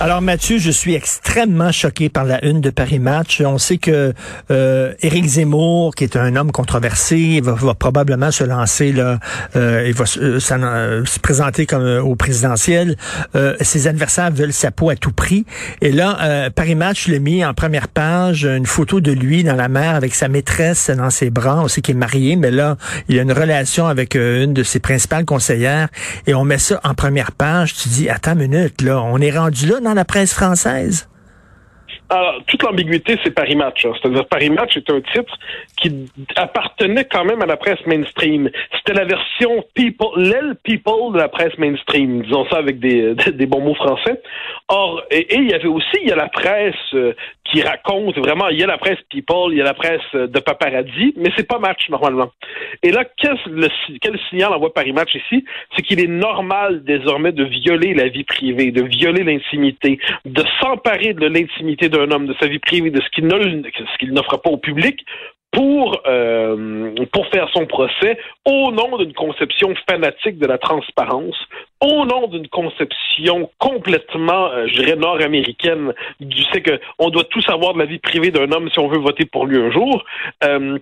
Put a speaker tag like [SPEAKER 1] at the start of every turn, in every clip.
[SPEAKER 1] Alors Mathieu, je suis extrêmement choqué par la une de Paris Match. On sait que euh, Éric Zemmour, qui est un homme controversé, va, va probablement se lancer là, euh, il va euh, euh, se présenter comme euh, au présidentiel. Euh, ses adversaires veulent sa peau à tout prix. Et là, euh, Paris Match l'a mis en première page une photo de lui dans la mer avec sa maîtresse dans ses bras. On sait qu'il est marié, mais là, il a une relation avec une de ses principales conseillères. Et on met ça en première page. Tu dis, attends une minute, là, on est rendu là la presse française.
[SPEAKER 2] Toute l'ambiguïté, c'est Paris Match. hein. C'est-à-dire, Paris Match est un titre qui appartenait quand même à la presse mainstream. C'était la version people, l'aile people de la presse mainstream, disons ça avec des, des bons mots français. Or, et, il y avait aussi, il y a la presse euh, qui raconte vraiment, il y a la presse people, il y a la presse euh, de paparazzi, mais c'est pas Match normalement. Et là, quel signal envoie Paris Match ici? C'est qu'il est normal désormais de violer la vie privée, de violer l'intimité, de s'emparer de l'intimité d'un homme, de sa vie privée, de ce qu'il n'offre pas au public pour euh, pour faire son procès au nom d'une conception fanatique de la transparence, au nom d'une conception complètement, euh, je dirais, nord-américaine du fait que on doit tout savoir de la vie privée d'un homme si on veut voter pour lui un jour. Euh,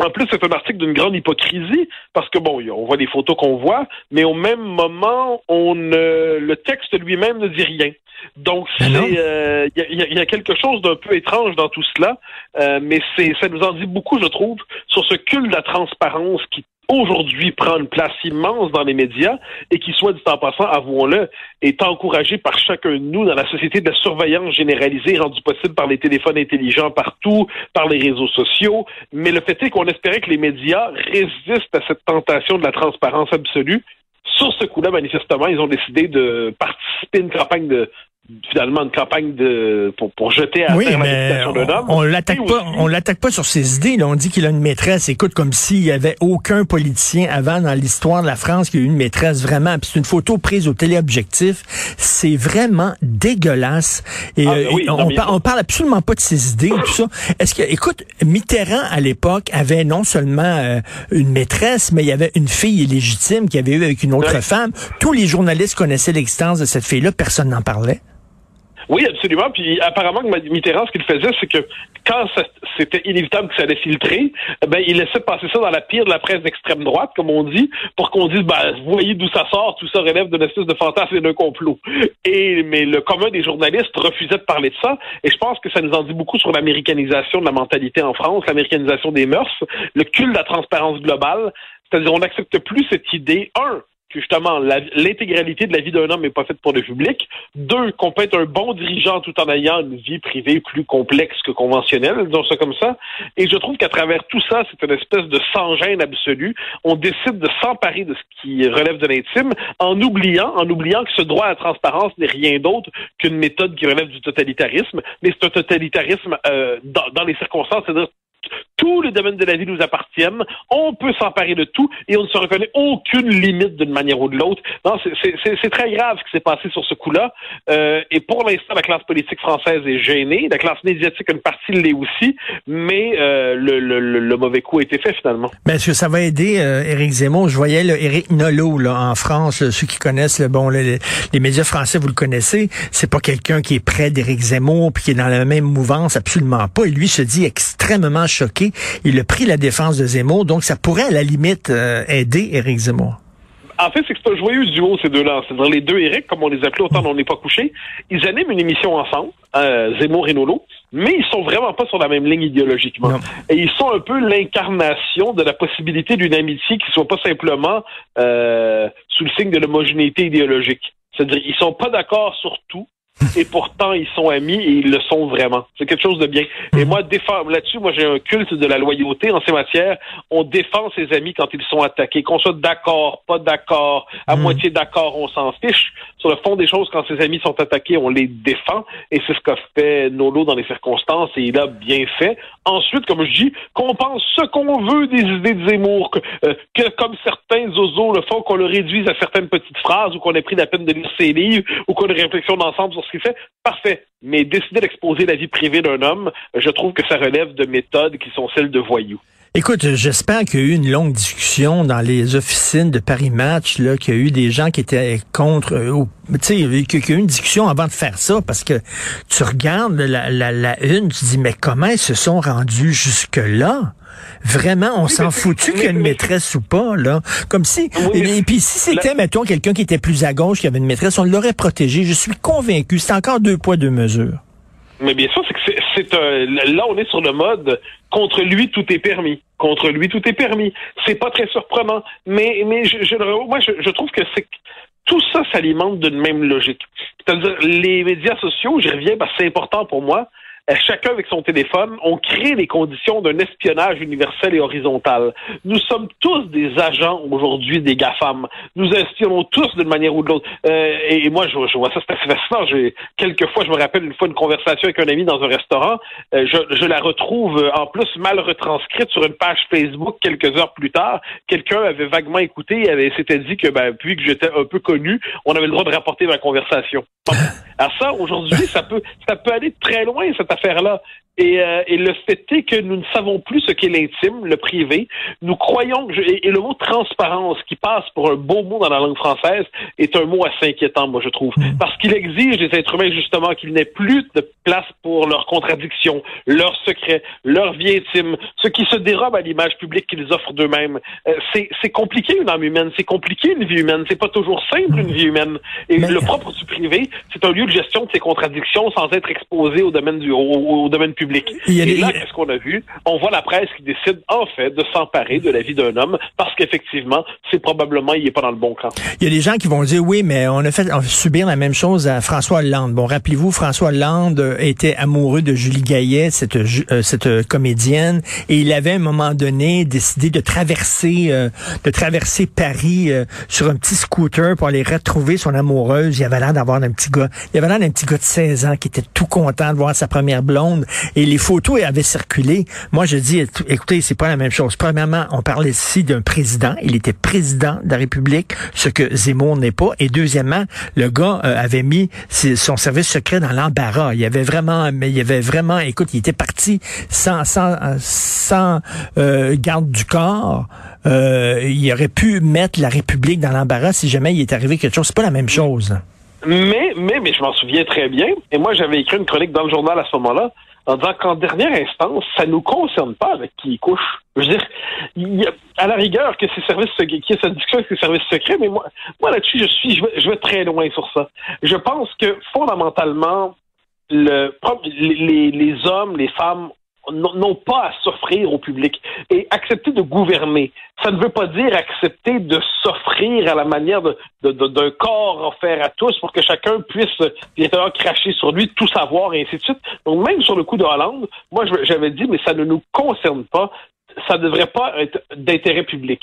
[SPEAKER 2] en plus, c'est un article d'une grande hypocrisie parce que bon, on voit les photos qu'on voit, mais au même moment, on ne- le texte lui-même ne dit rien. Donc,
[SPEAKER 1] Ben
[SPEAKER 2] euh, y, a- il y a quelque chose d'un peu étrange dans tout cela, euh, mais c'est ça nous en dit beaucoup, je trouve, sur ce culte de la transparence qui aujourd'hui prend une place immense dans les médias et qui, soit dit en passant, avouons-le, est encouragé par chacun de nous dans la société de la surveillance généralisée rendue possible par les téléphones intelligents partout, par les réseaux sociaux. Mais le fait est qu'on espérait que les médias résistent à cette tentation de la transparence absolue. Sur ce coup-là, manifestement, ils ont décidé de participer à une campagne de finalement une campagne de pour, pour jeter à
[SPEAKER 1] Oui,
[SPEAKER 2] terre la
[SPEAKER 1] mais
[SPEAKER 2] réputation d'un homme.
[SPEAKER 1] on, on l'attaque pas,
[SPEAKER 2] aussi-
[SPEAKER 1] on l'attaque pas sur ses idées. Là. On dit qu'il a une maîtresse. Écoute, comme s'il y avait aucun politicien avant dans l'histoire de la France qui a eu une maîtresse vraiment. Puis c'est une photo prise au téléobjectif. C'est vraiment dégueulasse. Et
[SPEAKER 2] Ah,
[SPEAKER 1] euh,
[SPEAKER 2] oui,
[SPEAKER 1] on,
[SPEAKER 2] mais-
[SPEAKER 1] on parle absolument pas de ses idées, tout ça. Est-ce que, écoute, Mitterrand à l'époque avait non seulement euh, une maîtresse, mais il y avait une fille illégitime qui avait eu avec une autre
[SPEAKER 2] Ouais.
[SPEAKER 1] femme. Tous les journalistes connaissaient l'existence de cette fille-là. Personne n'en parlait.
[SPEAKER 2] Oui, absolument. Puis apparemment, Mitterrand, ce qu'il faisait, c'est que quand c'était inévitable que ça allait filtrer, eh ben, il laissait passer ça dans la pire de la presse d'extrême droite, comme on dit, pour qu'on dise, ben, voyez d'où ça sort, tout ça relève d'une espèce de fantasme et d'un complot. Et mais le commun des journalistes refusait de parler de ça. Et je pense que ça nous en dit beaucoup sur l'américanisation de la mentalité en France, l'américanisation des mœurs, le culte de la transparence globale. C'est-à-dire, on n'accepte plus cette idée, un, que justement l'intégralité de la vie d'un homme n'est pas faite pour le public. Deux, qu'on peut être un bon dirigeant tout en ayant une vie privée plus complexe que conventionnelle, disons ça comme ça. Et je trouve qu'à travers tout ça, c'est une espèce de sans-gêne absolu. On décide de s'emparer de ce qui relève de l'intime en oubliant, en oubliant que ce droit à la transparence n'est rien d'autre qu'une méthode qui relève du totalitarisme, mais c'est un totalitarisme euh, dans, dans les circonstances, c'est-à-dire tous les domaines de la vie nous appartiennent. On peut s'emparer de tout et on ne se reconnaît aucune limite d'une manière ou de l'autre. Non, c'est- très grave ce qui s'est passé sur ce coup-là. Euh, et pour l'instant, la classe politique française est gênée. La classe médiatique, une partie l'est aussi. Mais euh, le, le- le- le mauvais coup a été fait finalement.
[SPEAKER 1] Mais est-ce que ça va aider euh, Éric Zemmour? Je voyais là, Éric Nolot là, en France, ceux qui connaissent le bon, les, les médias français, vous le connaissez. C'est pas quelqu'un qui est près d'Éric Zemmour puis qui est dans la même mouvance, absolument pas. Et lui se dit extrêmement choqué. Il a pris la défense de Zemmour, donc ça pourrait à la limite euh, aider Éric Zemmour.
[SPEAKER 2] En fait, c'est que c'est un joyeux duo, ces deux-là. C'est-à-dire les deux Eric, comme on les appelait autant on n'est pas couché. Ils animent une émission ensemble, euh, Zemmour et Nolo, mais ils sont vraiment pas sur la même ligne idéologiquement.
[SPEAKER 1] Non.
[SPEAKER 2] Et ils sont un peu l'incarnation de la possibilité d'une amitié qui soit pas simplement euh, sous le signe de l'homogénéité idéologique. C'est-à-dire, ils sont pas d'accord sur tout. Et pourtant, ils sont amis et ils le sont vraiment. C'est quelque chose de bien. Et moi, là-dessus, moi, j'ai un culte de la loyauté en ces matières. On défend ses amis quand ils sont attaqués. Qu'on soit d'accord, pas d'accord, à
[SPEAKER 1] Mm.
[SPEAKER 2] moitié d'accord, on s'en fiche. Sur le fond des choses, quand ses amis sont attaqués, on les défend. Et c'est ce qu'a fait Nolo dans les circonstances et il a bien fait. Ensuite, comme je dis, qu'on pense ce qu'on veut des idées de Zemmour, que, euh, que comme certains zozos le font, qu'on le réduise à certaines petites phrases ou qu'on ait pris la peine de lire ses livres ou qu'on ait une réflexion d'ensemble sur ce qu'il fait, parfait. Mais décider d'exposer la vie privée d'un homme, je trouve que ça relève de méthodes qui sont celles de voyous.
[SPEAKER 1] Écoute, j'espère qu'il y a eu une longue discussion dans les officines de Paris Match, là, qu'il y a eu des gens qui étaient contre, euh, tu sais, qu'il y a eu une discussion avant de faire ça, parce que tu regardes la, la, la une, tu dis, mais comment ils se sont rendus jusque-là? Vraiment, on s'en foutu qu'il y ait une maîtresse ou pas, là. Comme si, et, puis si c'était, mettons, quelqu'un qui était plus à gauche, qui avait une maîtresse, on l'aurait protégé. Je suis convaincu. C'est encore deux poids, deux mesures.
[SPEAKER 2] Mais bien sûr, c'est que c'est. Là, on est sur le mode contre lui tout est permis. Contre lui tout est permis. C'est pas très surprenant, mais mais je, je moi je, je trouve que c'est tout ça s'alimente d'une même logique. C'est-à-dire les médias sociaux, je reviens parce c'est important pour moi. Euh, chacun avec son téléphone, on crée les conditions d'un espionnage universel et horizontal. Nous sommes tous des agents aujourd'hui des GAFAM. Nous espionnons tous d'une manière ou de l'autre. Euh, et, moi, je, vois ça, c'est assez fascinant. J'ai, quelquefois, je me rappelle une fois une conversation avec un ami dans un restaurant. Euh, je, je, la retrouve en plus mal retranscrite sur une page Facebook quelques heures plus tard. Quelqu'un avait vaguement écouté et avait, s'était dit que, ben, puis que j'étais un peu connu, on avait le droit de rapporter ma conversation. Alors ça, aujourd'hui, ça peut, ça peut aller très loin, cette affaire-là. Et, euh, et, le fait est que nous ne savons plus ce qu'est l'intime, le privé. Nous croyons que, et, le mot transparence, qui passe pour un beau mot dans la langue française, est un mot assez inquiétant, moi, je trouve. Mm. Parce qu'il exige des êtres humains, justement, qu'il n'ait plus de place pour leurs contradictions, leurs secrets, leur vie intime, ce qui se dérobe à l'image publique qu'ils offrent d'eux-mêmes. Euh, c'est compliqué une âme humaine, c'est compliqué une vie humaine, c'est pas toujours simple une vie humaine. Et le propre du privé, c'est un lieu de gestion de ces contradictions sans être exposé au domaine du, au, au domaine public public. Et là, qu'est-ce qu'on a vu? On voit la presse qui décide, en fait, de s'emparer de la vie d'un homme parce qu'effectivement, c'est probablement, il est pas dans le bon camp.
[SPEAKER 1] Il y a des gens qui vont dire, oui, mais on a fait subir la même chose à François Hollande. Bon, rappelez-vous, François Hollande euh, était amoureux de Julie Gaillet, cette, euh, cette euh, comédienne, et il avait à un moment donné décidé de traverser, de traverser Paris sur un petit scooter pour aller retrouver son amoureuse. Il avait l'air d'avoir un petit gars, il avait l'air d'un petit gars de 16 ans qui était tout content de voir sa première blonde et les photos avaient circulé. Moi, je dis, écoutez, c'est pas la même chose. Premièrement, on parlait ici d'un président. Il était président de la République, ce que Zemmour n'est pas. Et deuxièmement, le gars euh, avait mis son service secret dans l'embarras. Il avait vraiment, mais il avait vraiment, écoute, il était parti sans, sans, sans euh, garde du corps. Euh, il aurait pu mettre la République dans l'embarras si jamais il est arrivé quelque chose. C'est pas la même chose.
[SPEAKER 2] Mais, mais, mais je m'en souviens très bien. Et moi, j'avais écrit une chronique dans le journal à ce moment-là en disant qu'en dernière instance, ça nous concerne pas avec qui il couche. Je veux dire, y a, à la rigueur que ces services qu'il y ait cette discussion avec ces services secrets, mais moi, moi là-dessus, je suis, je vais, je vais très loin sur ça. Je pense que fondamentalement, le, les, les hommes, les femmes n'ont pas à s'offrir au public. Et accepter de gouverner, ça ne veut pas dire accepter de s'offrir à la manière d'un corps offert à tous pour que chacun puisse bien cracher sur lui, tout savoir, et ainsi de suite. Donc même sur le coup de Hollande, moi j'avais dit, mais ça ne nous concerne pas, ça ne devrait pas être d'intérêt public.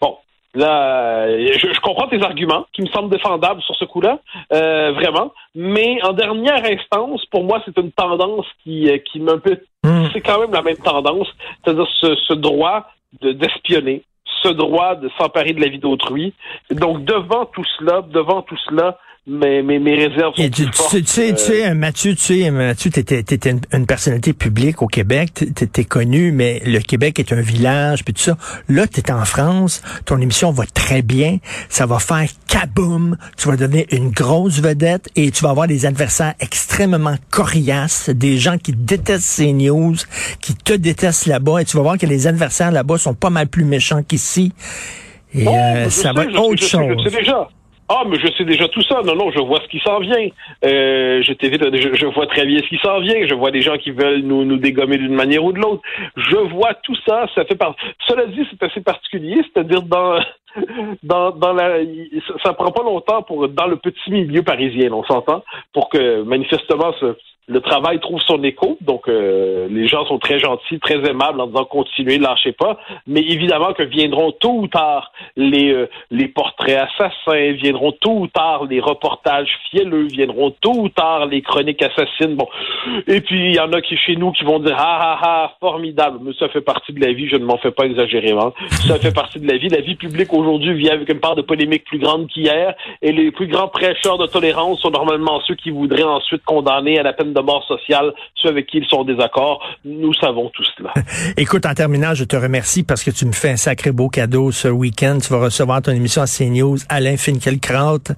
[SPEAKER 2] Bon, Là, je, comprends tes arguments qui me semblent défendables sur ce coup-là, euh, vraiment. Mais en dernière instance, pour moi, c'est une tendance qui, euh, qui peu. Hmm. C'est quand même la même tendance, c'est-à-dire ce, ce droit d'espionner, ce droit de s'emparer de la vie d'autrui. Donc, devant tout cela, devant tout cela, mais mes, mes réserves sont tu,
[SPEAKER 1] fortes, tu, sais, tu sais, euh, Mathieu, tu sais, Mathieu, t'étais, étais une, une, personnalité publique au Québec, t'étais connu, mais le Québec est un village, puis tout ça. Là, t'es en France, ton émission va très bien, ça va faire kaboom, tu vas devenir une grosse vedette et tu vas avoir des adversaires extrêmement coriaces, des gens qui détestent ces news, qui te détestent là-bas, et tu vas voir que les adversaires là-bas sont pas mal plus méchants qu'ici. Et oh, euh, ça va être autre chose.
[SPEAKER 2] Je déjà. Ah, mais je sais déjà tout ça. Non, non, je vois ce qui s'en vient. Euh, je, je, je, vois très bien ce qui s'en vient. Je vois des gens qui veulent nous, nous dégommer d'une manière ou de l'autre. Je vois tout ça. Ça fait part. Cela dit, c'est assez particulier. C'est-à-dire dans dans, dans la, ça prend pas longtemps pour dans le petit milieu parisien, on s'entend, pour que manifestement le travail trouve son écho. Donc, euh, les gens sont très gentils, très aimables en disant continuez, lâchez pas. Mais évidemment que viendront tôt ou tard les, euh, les portraits assassins, viendront tôt ou tard les reportages fielleux, viendront tôt ou tard les chroniques assassines. Bon, et puis il y en a qui chez nous qui vont dire ah ah ah formidable, mais ça fait partie de la vie. Je ne m'en fais pas exagérément. Ça fait partie de la vie. La vie publique aujourd'hui vit avec une part de polémique plus grande qu'hier. Et les plus grands prêcheurs de tolérance sont normalement ceux qui voudraient ensuite condamner à la peine de mort sociale ceux avec qui ils sont en désaccord. Nous savons tout cela.
[SPEAKER 1] Écoute, en terminant, je te remercie parce que tu me fais un sacré beau cadeau ce week-end. Tu vas recevoir ton émission à CNews, Alain Finkielkraut,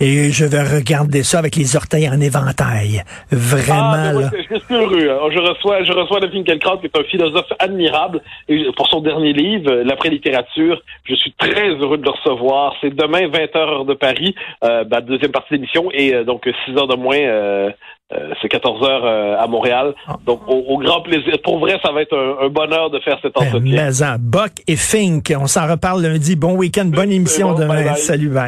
[SPEAKER 1] et je vais regarder ça avec les orteils en éventail. Vraiment,
[SPEAKER 2] ah,
[SPEAKER 1] là.
[SPEAKER 2] Je suis heureux. Hein. Je reçois, je reçois Alain Finkielkraut, qui est un philosophe admirable, et pour son dernier livre, L'après-littérature. Je suis très heureux de le recevoir. C'est demain, 20h heure de Paris, euh, bah, deuxième partie de l'émission, et euh, donc 6 heures de moins, euh, c'est 14 heures à Montréal. Ah. Donc, au, au, grand plaisir. Pour vrai, ça va être un, un bonheur de faire cet ben, entretien.
[SPEAKER 1] Mais, Buck et Fink, on s'en reparle lundi. Bon week-end, bonne émission bon, demain. Bye bye. Salut, bye.